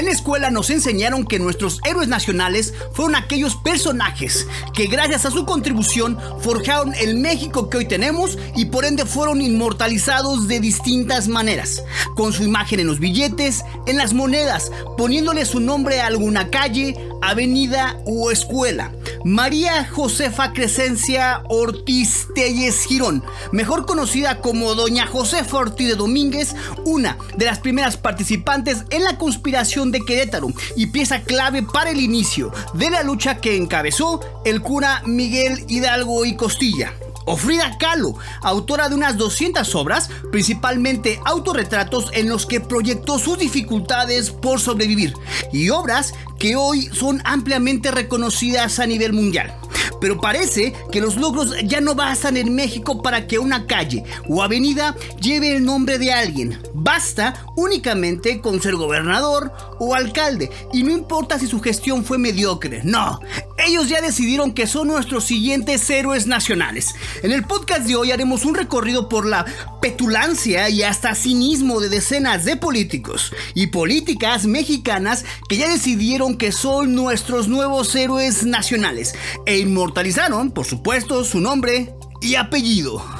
En la escuela nos enseñaron que nuestros héroes nacionales fueron aquellos personajes que gracias a su contribución forjaron el México que hoy tenemos y por ende fueron inmortalizados de distintas maneras, con su imagen en los billetes, en las monedas, poniéndole su nombre a alguna calle, avenida o escuela. María Josefa Crescencia Ortiz Telles Girón, mejor conocida como Doña Josefa Ortiz de Domínguez, una de las primeras participantes en la conspiración de Querétaro y pieza clave para el inicio de la lucha que encabezó el cura Miguel Hidalgo y Costilla o Frida Kahlo, autora de unas 200 obras, principalmente autorretratos en los que proyectó sus dificultades por sobrevivir y obras que hoy son ampliamente reconocidas a nivel mundial. Pero parece que los logros ya no bastan en México para que una calle o avenida lleve el nombre de alguien. Basta únicamente con ser gobernador o alcalde y no importa si su gestión fue mediocre. No, ellos ya decidieron que son nuestros siguientes héroes nacionales. En el podcast de hoy haremos un recorrido por la petulancia y hasta cinismo de decenas de políticos y políticas mexicanas que ya decidieron que son nuestros nuevos héroes nacionales e inmortalizaron, por supuesto, su nombre y apellido.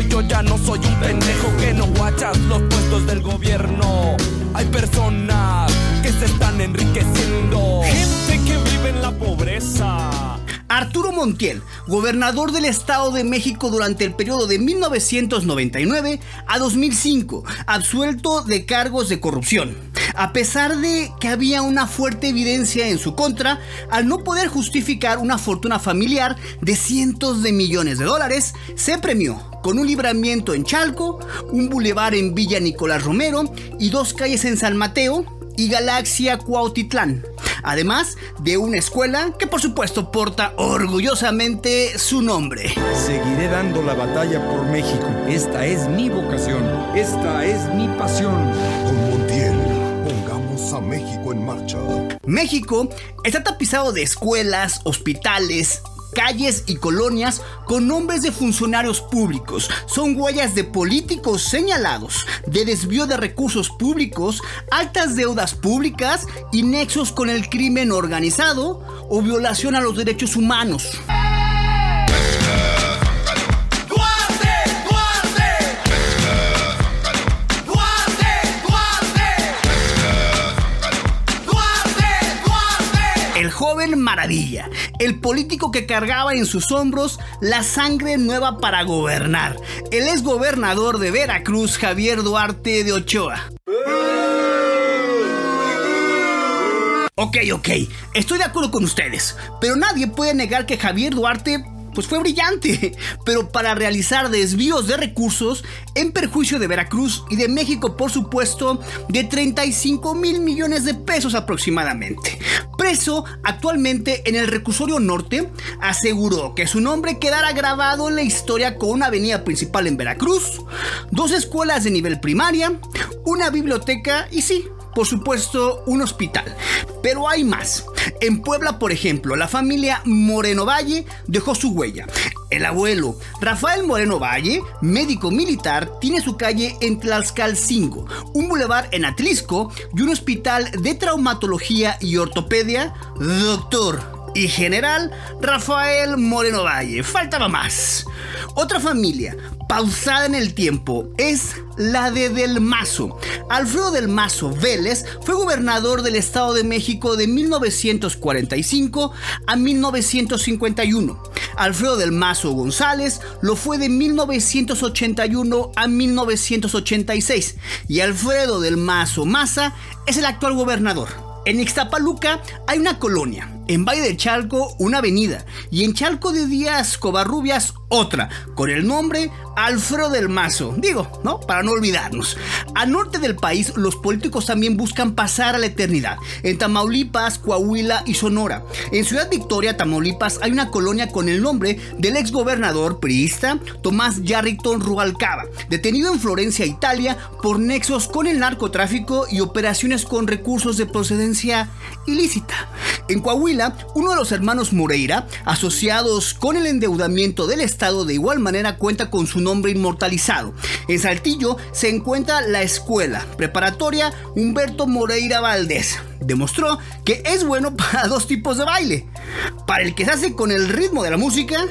yo ya no soy un pendejo que no guachas los puestos del gobierno. Hay personas que se están enriqueciendo. Gente que vive en la pobreza. Arturo Montiel, gobernador del Estado de México durante el periodo de 1999 a 2005, absuelto de cargos de corrupción. A pesar de que había una fuerte evidencia en su contra, al no poder justificar una fortuna familiar de cientos de millones de dólares, se premió con un libramiento en Chalco, un bulevar en Villa Nicolás Romero y dos calles en San Mateo y Galaxia Cuautitlán, además de una escuela que por supuesto porta orgullosamente su nombre. Seguiré dando la batalla por México. Esta es mi vocación. Esta es mi pasión. Con Montiel, pongamos a México en marcha. México está tapizado de escuelas, hospitales, calles y colonias con nombres de funcionarios públicos. Son huellas de políticos señalados, de desvío de recursos públicos, altas deudas públicas y nexos con el crimen organizado o violación a los derechos humanos. El político que cargaba en sus hombros la sangre nueva para gobernar. El exgobernador de Veracruz, Javier Duarte de Ochoa. Ok, ok, estoy de acuerdo con ustedes, pero nadie puede negar que Javier Duarte pues fue brillante, pero para realizar desvíos de recursos en perjuicio de Veracruz y de México, por supuesto, de 35 mil millones de pesos aproximadamente. Preso actualmente en el reclusorio norte, aseguró que su nombre quedara grabado en la historia con una avenida principal en Veracruz, dos escuelas de nivel primaria, una biblioteca y sí, por supuesto, un hospital. Pero hay más. En Puebla, por ejemplo, la familia Moreno Valle dejó su huella. El abuelo Rafael Moreno Valle, médico militar, tiene su calle en Tlaxcalcingo, un bulevar en Atlisco y un hospital de traumatología y ortopedia, doctor y general Rafael Moreno Valle. Faltaba más. Otra familia, pausada en el tiempo, es la de Del Mazo. Alfredo Del Mazo Vélez fue gobernador del Estado de México de 1945 a 1951. Alfredo Del Mazo González lo fue de 1981 a 1986. Y Alfredo Del Mazo Maza es el actual gobernador. En Ixtapaluca hay una colonia, En Valle de Chalco, una avenida. Y en Chalco de Díaz Covarrubias, otra, con el nombre Alfredo del Mazo. Digo, ¿no? Para no olvidarnos. Al norte del país, los políticos también buscan pasar a la eternidad. En Tamaulipas, Coahuila y Sonora. En Ciudad Victoria, Tamaulipas, hay una colonia con el nombre del exgobernador priista Tomás Yarrington Rubalcaba, detenido en Florencia, Italia, por nexos con el narcotráfico y operaciones con recursos de procedencia ilícita. En Coahuila, uno de los hermanos Moreira, asociados con el endeudamiento del Estado, de igual manera cuenta con su nombre inmortalizado. En Saltillo se encuentra la escuela preparatoria Humberto Moreira Valdés. Demostró que es bueno para dos tipos de baile. Para el que se hace con el ritmo de la música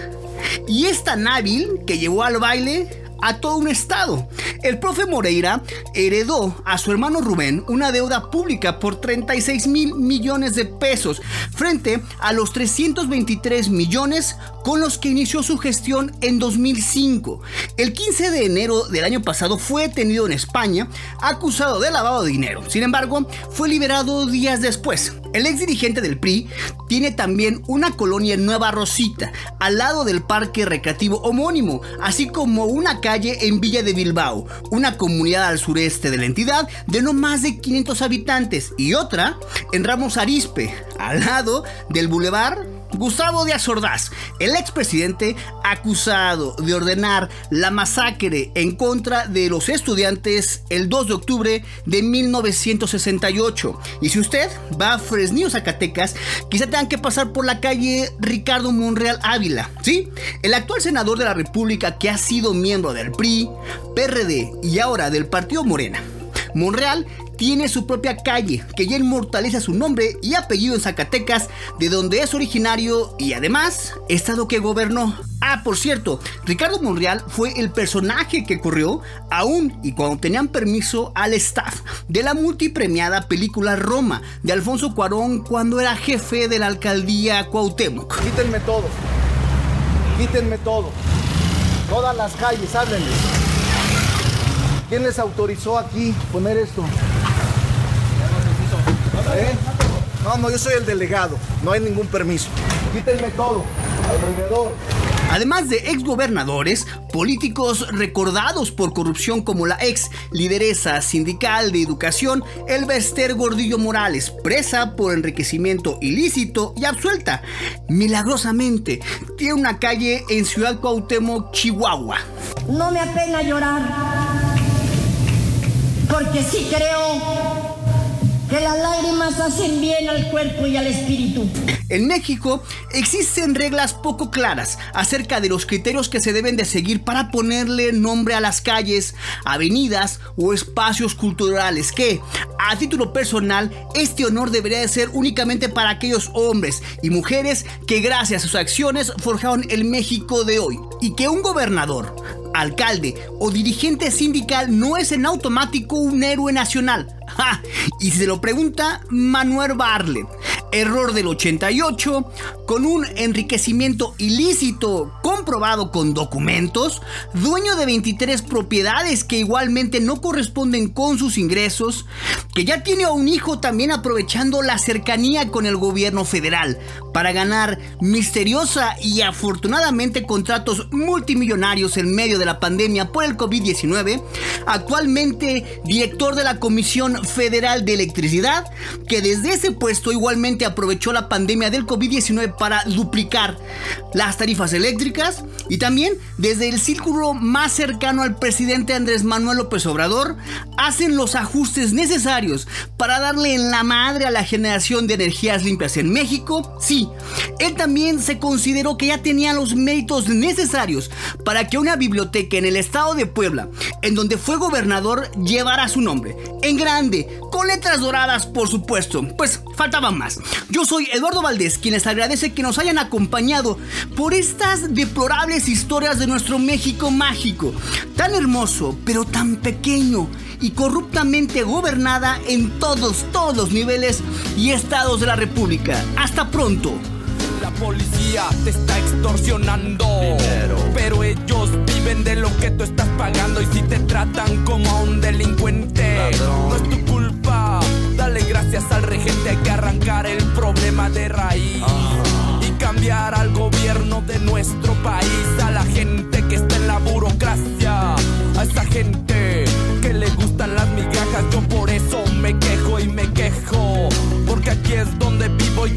y es tan hábil que llevó al baile a todo un estado. El profe Moreira heredó a su hermano Rubén una deuda pública por 36 mil millones de pesos frente a los 323 millones con los que inició su gestión en 2005. El 15 de enero del año pasado fue detenido en España acusado de lavado de dinero. Sin embargo, fue liberado días después. El ex dirigente del PRI tiene también una colonia en Nueva Rosita, al lado del parque recreativo homónimo, así como una calle en Villa de Bilbao, una comunidad al sureste de la entidad de no más de 500 habitantes, y otra en Ramos Arispe, al lado del Boulevard Gustavo Díaz Ordaz, el expresidente acusado de ordenar la masacre en contra de los estudiantes el 2 de octubre de 1968. Y si usted va a Fresnillo, Zacatecas, quizá tengan que pasar por la calle Ricardo Monreal Ávila, ¿sí? El actual senador de la República que ha sido miembro del PRI, PRD y ahora del Partido Morena. Monreal tiene su propia calle que ya inmortaliza su nombre y apellido en Zacatecas, de donde es originario y además estado que gobernó. Ah, por cierto, Ricardo Monreal fue el personaje que corrió aún y cuando tenían permiso al staff de la multipremiada película Roma de Alfonso Cuarón cuando era jefe de la alcaldía Cuauhtémoc. Quítenme todo. Quítenme todo. Todas las calles, háblenles. ¿Quién les autorizó aquí poner esto? No, no, yo soy el delegado. No hay ningún permiso. Quítenme todo. Alrededor. Además de exgobernadores, políticos recordados por corrupción como la ex lideresa sindical de educación, Elvester Gordillo Morales, presa por enriquecimiento ilícito y absuelta. Milagrosamente, tiene una calle en Ciudad Cuauhtémoc, Chihuahua. No me apena llorar, porque sí creo que las lágrimas hacen bien al cuerpo y al espíritu. En México existen reglas poco claras acerca de los criterios que se deben de seguir para ponerle nombre a las calles, avenidas o espacios culturales que, a título personal, este honor debería de ser únicamente para aquellos hombres y mujeres que gracias a sus acciones forjaron el México de hoy y que un gobernador, alcalde o dirigente sindical no es en automático un héroe nacional. Y si se lo pregunta Manuel Barlet, error del 88, con un enriquecimiento ilícito comprobado con documentos, dueño de 23 propiedades que igualmente no corresponden con sus ingresos, que ya tiene a un hijo también aprovechando la cercanía con el gobierno federal para ganar misteriosa y afortunadamente contratos multimillonarios en medio de la pandemia por el COVID-19, actualmente director de la Comisión Federal de Electricidad, que desde ese puesto igualmente aprovechó la pandemia del COVID-19 para duplicar las tarifas eléctricas y también desde el círculo más cercano al presidente Andrés Manuel López Obrador hacen los ajustes necesarios para darle en la madre a la generación de energías limpias en México. Sí, él también se consideró que ya tenía los méritos necesarios para que una biblioteca en el estado de Puebla, en donde fue gobernador, llevara su nombre. En grande, con letras doradas, por supuesto. Pues faltaba más. Yo soy Eduardo Valdés, quien les agradece que nos hayan acompañado por estas deplorables historias de nuestro México mágico, tan hermoso, pero tan pequeño y corruptamente gobernada en todos, todos los niveles y estados de la República. Hasta pronto. La policía te está extorsionando. Pero ellos viven de lo que tú estás pagando. Y si te tratan como a un delincuente, no es tu culpa. Dale gracias al regente, hay que arrancar el problema de raíz. de nuestro país, a la gente que está en la burocracia, a esa gente